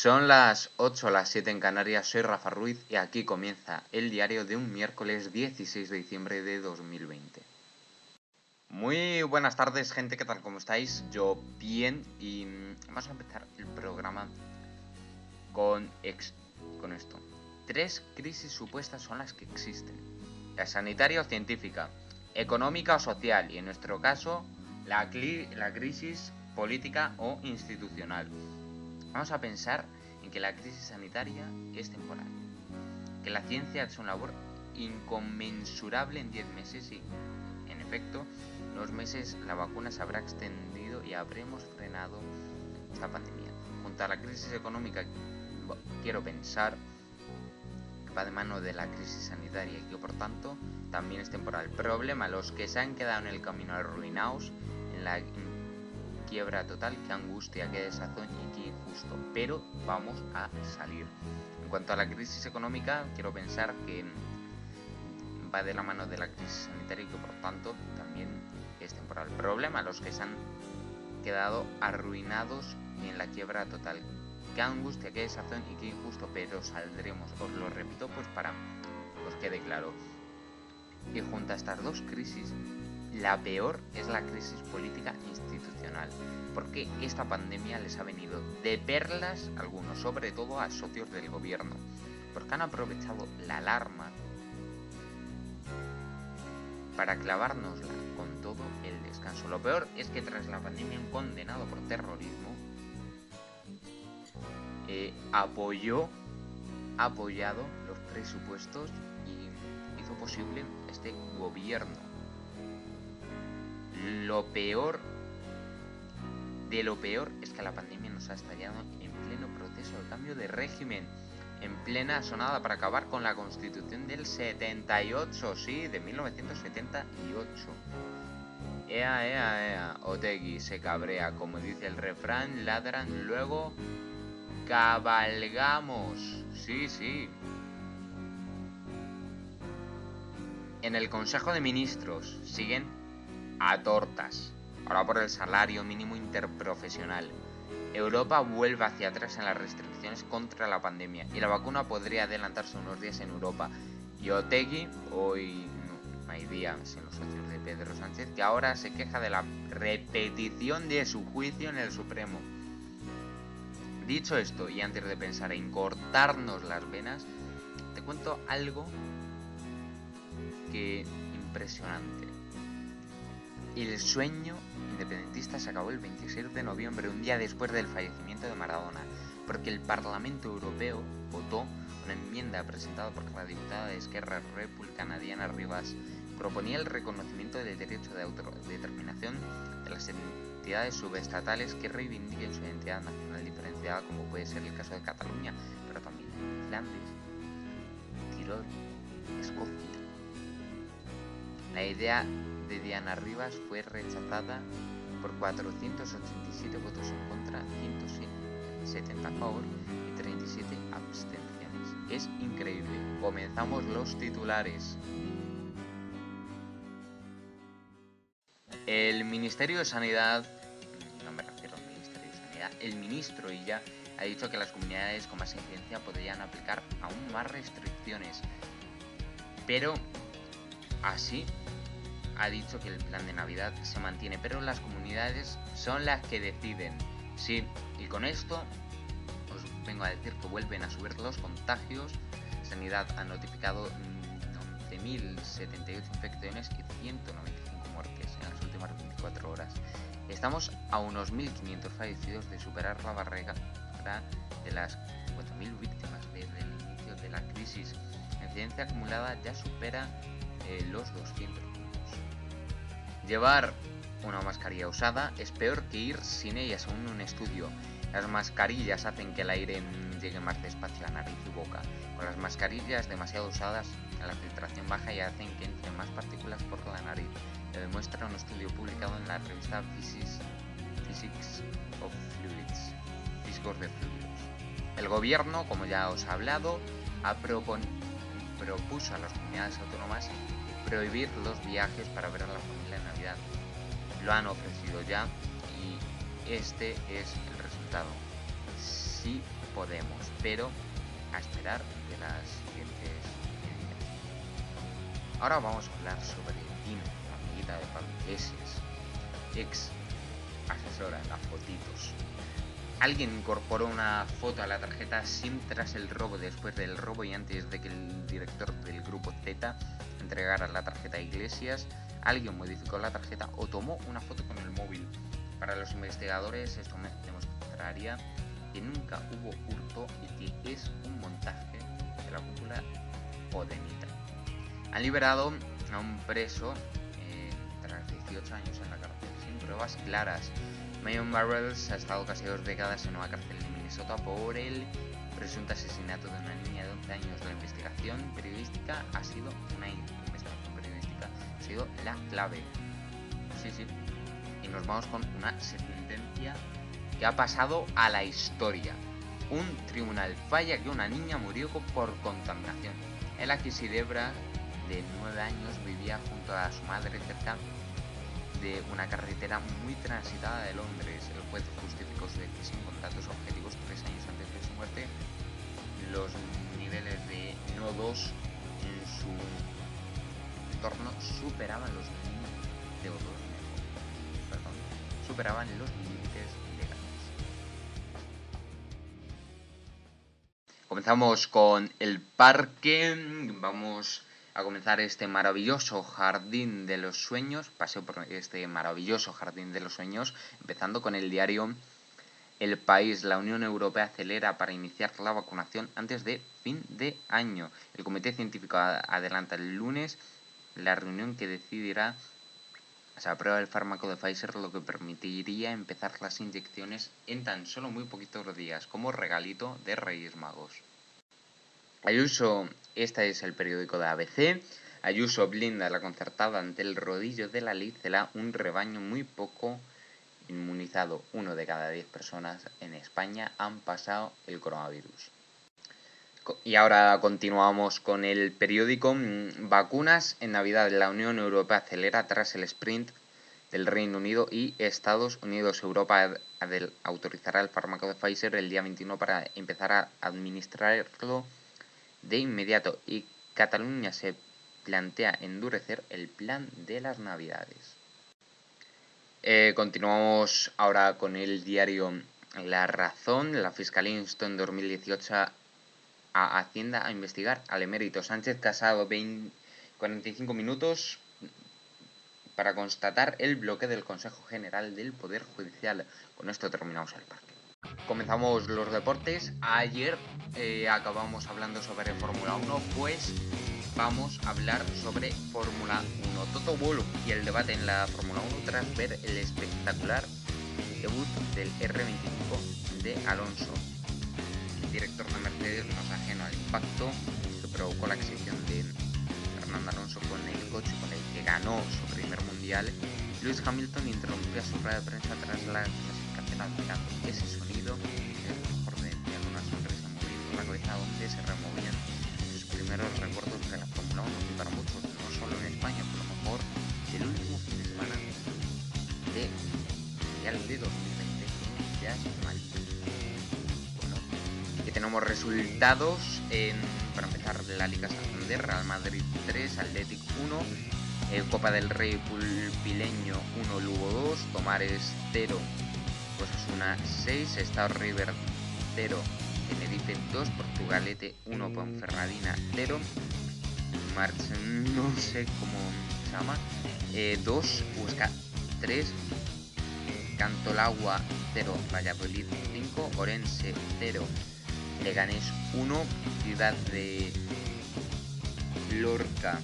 Son las 8 las 7 en Canarias, soy Rafa Ruiz y aquí comienza el diario de un miércoles 16 de diciembre de 2020. Muy buenas tardes gente, ¿qué tal? ¿Cómo estáis? Yo bien y vamos a empezar el programa con, ex con esto. Tres crisis supuestas son las que existen. La sanitaria o científica, económica o social y en nuestro caso la, la crisis política o institucional. Vamos a pensar en que la crisis sanitaria es temporal, que la ciencia ha hecho una labor inconmensurable en 10 meses y, en efecto, en los meses la vacuna se habrá extendido y habremos frenado esta pandemia. Junto a la crisis económica, quiero pensar que va de mano de la crisis sanitaria y que, por tanto, también es temporal. Problema, los que se han quedado en el camino arruinados, en la quiebra total, qué angustia, qué desazón y qué injusto. Pero vamos a salir. En cuanto a la crisis económica, quiero pensar que va de la mano de la crisis sanitaria y que por tanto también es temporal. Problema, los que se han quedado arruinados en la quiebra total. Qué angustia, qué desazón y qué injusto, pero saldremos, os lo repito, pues para os quede claro. Y junto a estas dos crisis, la peor es la crisis política institucional, porque esta pandemia les ha venido de perlas a algunos, sobre todo a socios del gobierno, porque han aprovechado la alarma para clavárnosla con todo el descanso. Lo peor es que tras la pandemia un condenado por terrorismo eh, apoyó, apoyado los presupuestos y hizo posible este gobierno lo peor de lo peor es que la pandemia nos ha estallado en pleno proceso de cambio de régimen, en plena sonada para acabar con la constitución del 78, sí, de 1978. Ea, ea, ea, Otegui se cabrea, como dice el refrán, ladran, luego cabalgamos. Sí, sí. En el Consejo de Ministros siguen a tortas. Ahora por el salario mínimo interprofesional. Europa vuelve hacia atrás en las restricciones contra la pandemia y la vacuna podría adelantarse unos días en Europa. Y Otegui, hoy no, hay día sin los socios de Pedro Sánchez, que ahora se queja de la repetición de su juicio en el Supremo. Dicho esto, y antes de pensar en cortarnos las venas, te cuento algo que impresionante. El sueño independentista se acabó el 26 de noviembre, un día después del fallecimiento de Maradona, porque el Parlamento Europeo votó una enmienda presentada por la diputada de Esquerra Republicana Diana Rivas proponía el reconocimiento del derecho de autodeterminación de las entidades subestatales que reivindiquen su identidad nacional diferenciada, como puede ser el caso de Cataluña, pero también Flandes, Tirol, Escocia. La idea de Diana Rivas fue rechazada por 487 votos en contra, 170 a favor y 37 abstenciones. Es increíble. Comenzamos los titulares. El Ministerio de Sanidad, no me refiero al Ministerio de Sanidad, el ministro y ya ha dicho que las comunidades con más incidencia podrían aplicar aún más restricciones. Pero así ha dicho que el plan de Navidad se mantiene, pero las comunidades son las que deciden. Sí, y con esto os vengo a decir que vuelven a subir los contagios. Sanidad ha notificado 11.078 infecciones y 195 muertes en las últimas 24 horas. Estamos a unos 1.500 fallecidos de superar la barrera de las 4.000 víctimas desde el inicio de la crisis. La incidencia acumulada ya supera eh, los 200 Llevar una mascarilla usada es peor que ir sin ella según un estudio. Las mascarillas hacen que el aire llegue más despacio a nariz y boca. Con las mascarillas demasiado usadas, la filtración baja y hacen que entren más partículas por la nariz. Lo demuestra un estudio publicado en la revista Physics, of Fluids, Físicos de Fluidos. El gobierno, como ya os he hablado, ha propuso a las comunidades autónomas prohibir los viajes para ver a la familia en Navidad. Lo han ofrecido ya y este es el resultado. Si podemos, pero a esperar de las siguientes Ahora vamos a hablar sobre Dina, la amiguita de Pablo ex asesora en las fotitos. Alguien incorporó una foto a la tarjeta SIM tras el robo, después del robo y antes de que el director del grupo Z entregara la tarjeta a Iglesias. Alguien modificó la tarjeta o tomó una foto con el móvil. Para los investigadores esto demostraría que nunca hubo hurto y que es un montaje de la cúpula Podemita. Han liberado a un preso eh, tras 18 años en la cárcel sin pruebas claras Mayon Barrels ha estado casi dos décadas en una cárcel de Minnesota por el presunto asesinato de una niña de 11 años. La investigación periodística ha sido una investigación periodística ha sido la clave. Sí, sí. Y nos vamos con una sentencia que ha pasado a la historia. Un tribunal falla que una niña murió por contaminación. El Debra, de 9 años, vivía junto a su madre cerca de una carretera muy transitada de Londres. El juez justificó su decisión con datos objetivos tres años antes de su muerte. Los niveles de NO2 en su entorno superaban los límites perdón, superaban los límites legales. Comenzamos con el parque. Vamos a comenzar este maravilloso jardín de los sueños, paseo por este maravilloso jardín de los sueños, empezando con el diario El País. La Unión Europea acelera para iniciar la vacunación antes de fin de año. El Comité Científico adelanta el lunes la reunión que decidirá se aprueba el fármaco de Pfizer, lo que permitiría empezar las inyecciones en tan solo muy poquitos días, como regalito de Reyes Magos. Ayuso, este es el periódico de ABC. Ayuso blinda la concertada ante el rodillo de la Licela, un rebaño muy poco inmunizado. Uno de cada diez personas en España han pasado el coronavirus. Y ahora continuamos con el periódico mm, Vacunas en Navidad. La Unión Europea acelera tras el sprint del Reino Unido y Estados Unidos. Europa autorizará el fármaco de Pfizer el día 21 para empezar a administrarlo de inmediato y Cataluña se plantea endurecer el plan de las navidades. Eh, continuamos ahora con el diario La Razón. La Fiscalía instó en 2018 a Hacienda a investigar al emérito Sánchez Casado 20, 45 minutos para constatar el bloque del Consejo General del Poder Judicial. Con esto terminamos el parque. Comenzamos los deportes. Ayer eh, acabamos hablando sobre Fórmula 1, pues vamos a hablar sobre Fórmula 1. Toto Wolff y el debate en la Fórmula 1 tras ver el espectacular debut del R25 de Alonso. El director de Mercedes no es ajeno al impacto que provocó la exhibición de Fernando Alonso con el coche con el que ganó su primer mundial. Lewis Hamilton interrumpió su rueda de prensa tras la ese sonido, el tenemos resultados en, para empezar la Liga Santander, Real Madrid 3, Athletic 1, eh, Copa del Rey Pulpileño 1, Lugo 2, Tomares 0, pues es una 6, Estado River 0, Tenerife 2, Portugalete 1, Ponferradina 0, March, no sé cómo se llama, 2, eh, Huesca 3, Cantolagua 0, Valladolid 5, Orense 0, Leganés 1, Ciudad de Lorca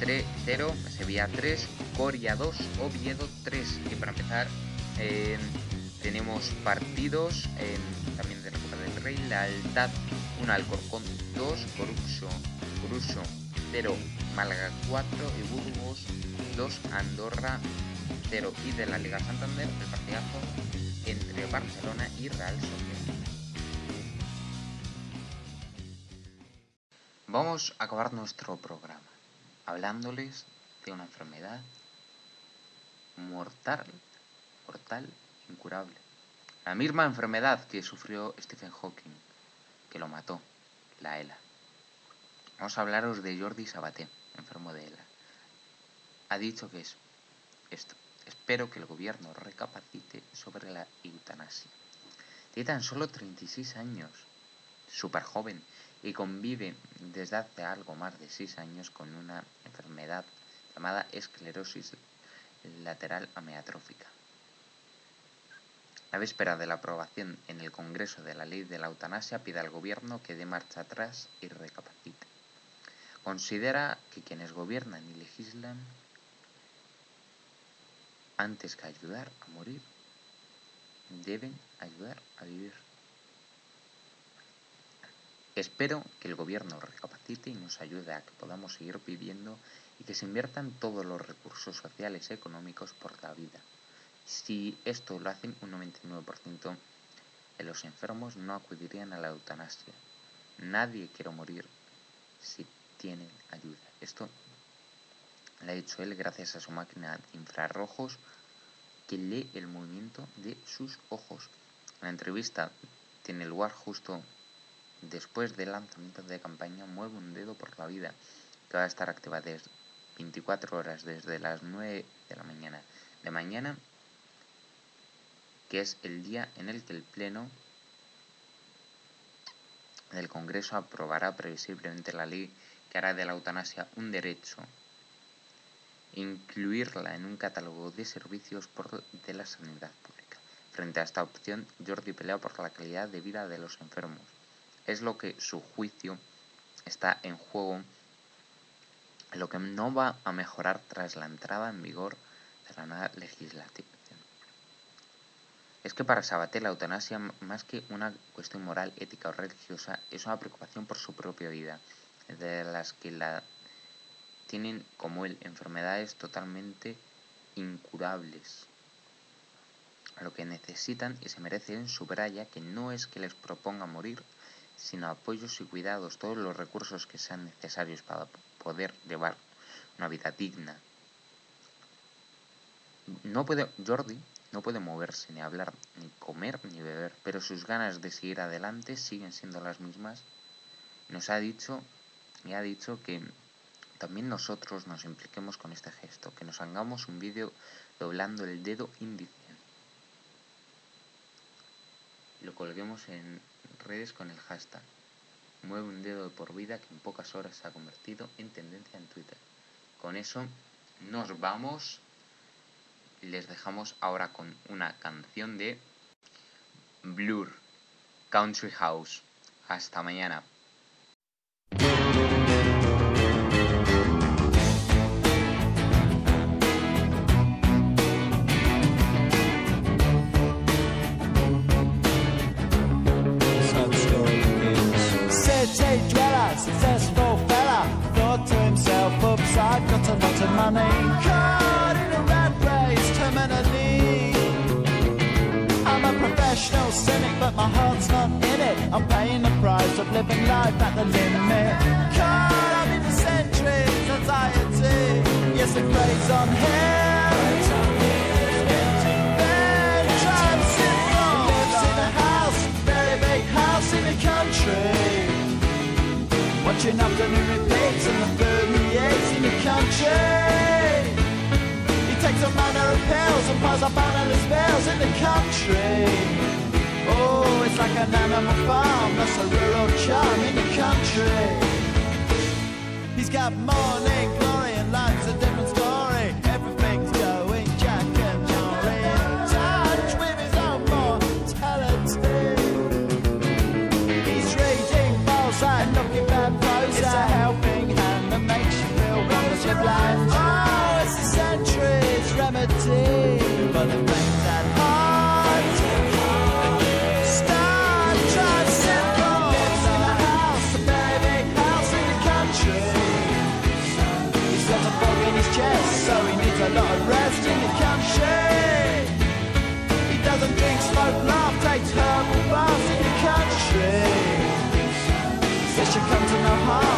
3, 0, Sevilla 3, Coria 2, Oviedo 3. Y para empezar, tenemos partidos también de la Copa del Rey, La Altad 1, Alcorcón 2, Corucho, Corucho 0, Málaga 4 y Burgos 2, Andorra 0. Y de la Liga Santander, el partidazo entre Barcelona y Real Sociedad. Vamos a acabar nuestro programa hablándoles de una enfermedad mortal mortal, incurable, La misma enfermedad que sufrió Stephen Hawking, que lo mató, la ELA. Vamos a hablaros de Jordi Sabaté, enfermo de ELA. Ha dicho que es esto. Espero que el gobierno recapacite sobre la eutanasia. Tiene tan solo 36 años, súper joven, y convive desde hace algo más de 6 años con una enfermedad llamada esclerosis lateral amiotrófica. La víspera de la aprobación en el Congreso de la ley de la eutanasia pide al gobierno que dé marcha atrás y recapacite. Considera que quienes gobiernan y legislan antes que ayudar a morir, deben ayudar a vivir. Espero que el gobierno recapacite y nos ayude a que podamos seguir viviendo y que se inviertan todos los recursos sociales y económicos por la vida. Si esto lo hacen un 99% de los enfermos no acudirían a la eutanasia. Nadie quiere morir si tienen ayuda. Esto lo ha hecho él gracias a su máquina de infrarrojos que lee el movimiento de sus ojos. La entrevista tiene lugar justo después del lanzamiento de campaña Mueve un dedo por la vida, que va a estar activa desde 24 horas desde las 9 de la mañana de mañana que es el día en el que el Pleno del Congreso aprobará previsiblemente la ley que hará de la eutanasia un derecho, incluirla en un catálogo de servicios de la sanidad pública. Frente a esta opción, Jordi pelea por la calidad de vida de los enfermos. Es lo que su juicio está en juego, lo que no va a mejorar tras la entrada en vigor de la nueva legislación. Es que para Sabaté la eutanasia, más que una cuestión moral, ética o religiosa, es una preocupación por su propia vida, de las que la tienen como él enfermedades totalmente incurables. Lo que necesitan y se merecen subraya que no es que les proponga morir, sino apoyos y cuidados, todos los recursos que sean necesarios para poder llevar una vida digna. No puede, Jordi no puede moverse, ni hablar, ni comer, ni beber, pero sus ganas de seguir adelante siguen siendo las mismas. Nos ha dicho y ha dicho que también nosotros nos impliquemos con este gesto, que nos hagamos un vídeo doblando el dedo índice. Lo colguemos en redes con el hashtag Mueve un dedo de por vida que en pocas horas se ha convertido en tendencia en Twitter. Con eso nos vamos les dejamos ahora con una canción de Blur, Country House. Hasta mañana. City dweller, successful fella, thought to himself, oops, I've got a lot of money. Caught in a rat race, terminally. I'm a professional cynic, but my heart's not in it. I'm paying the price of living life at the limit. Caught up in the centuries, anxiety. Yes, it preys on him. Watching afternoon repeats and the food he eats in the country. He takes a manner of pills and piles up analyst bills in the country. Oh, it's like an animal farm, that's a rural charm in the country. He's got morning glory comes in the heart.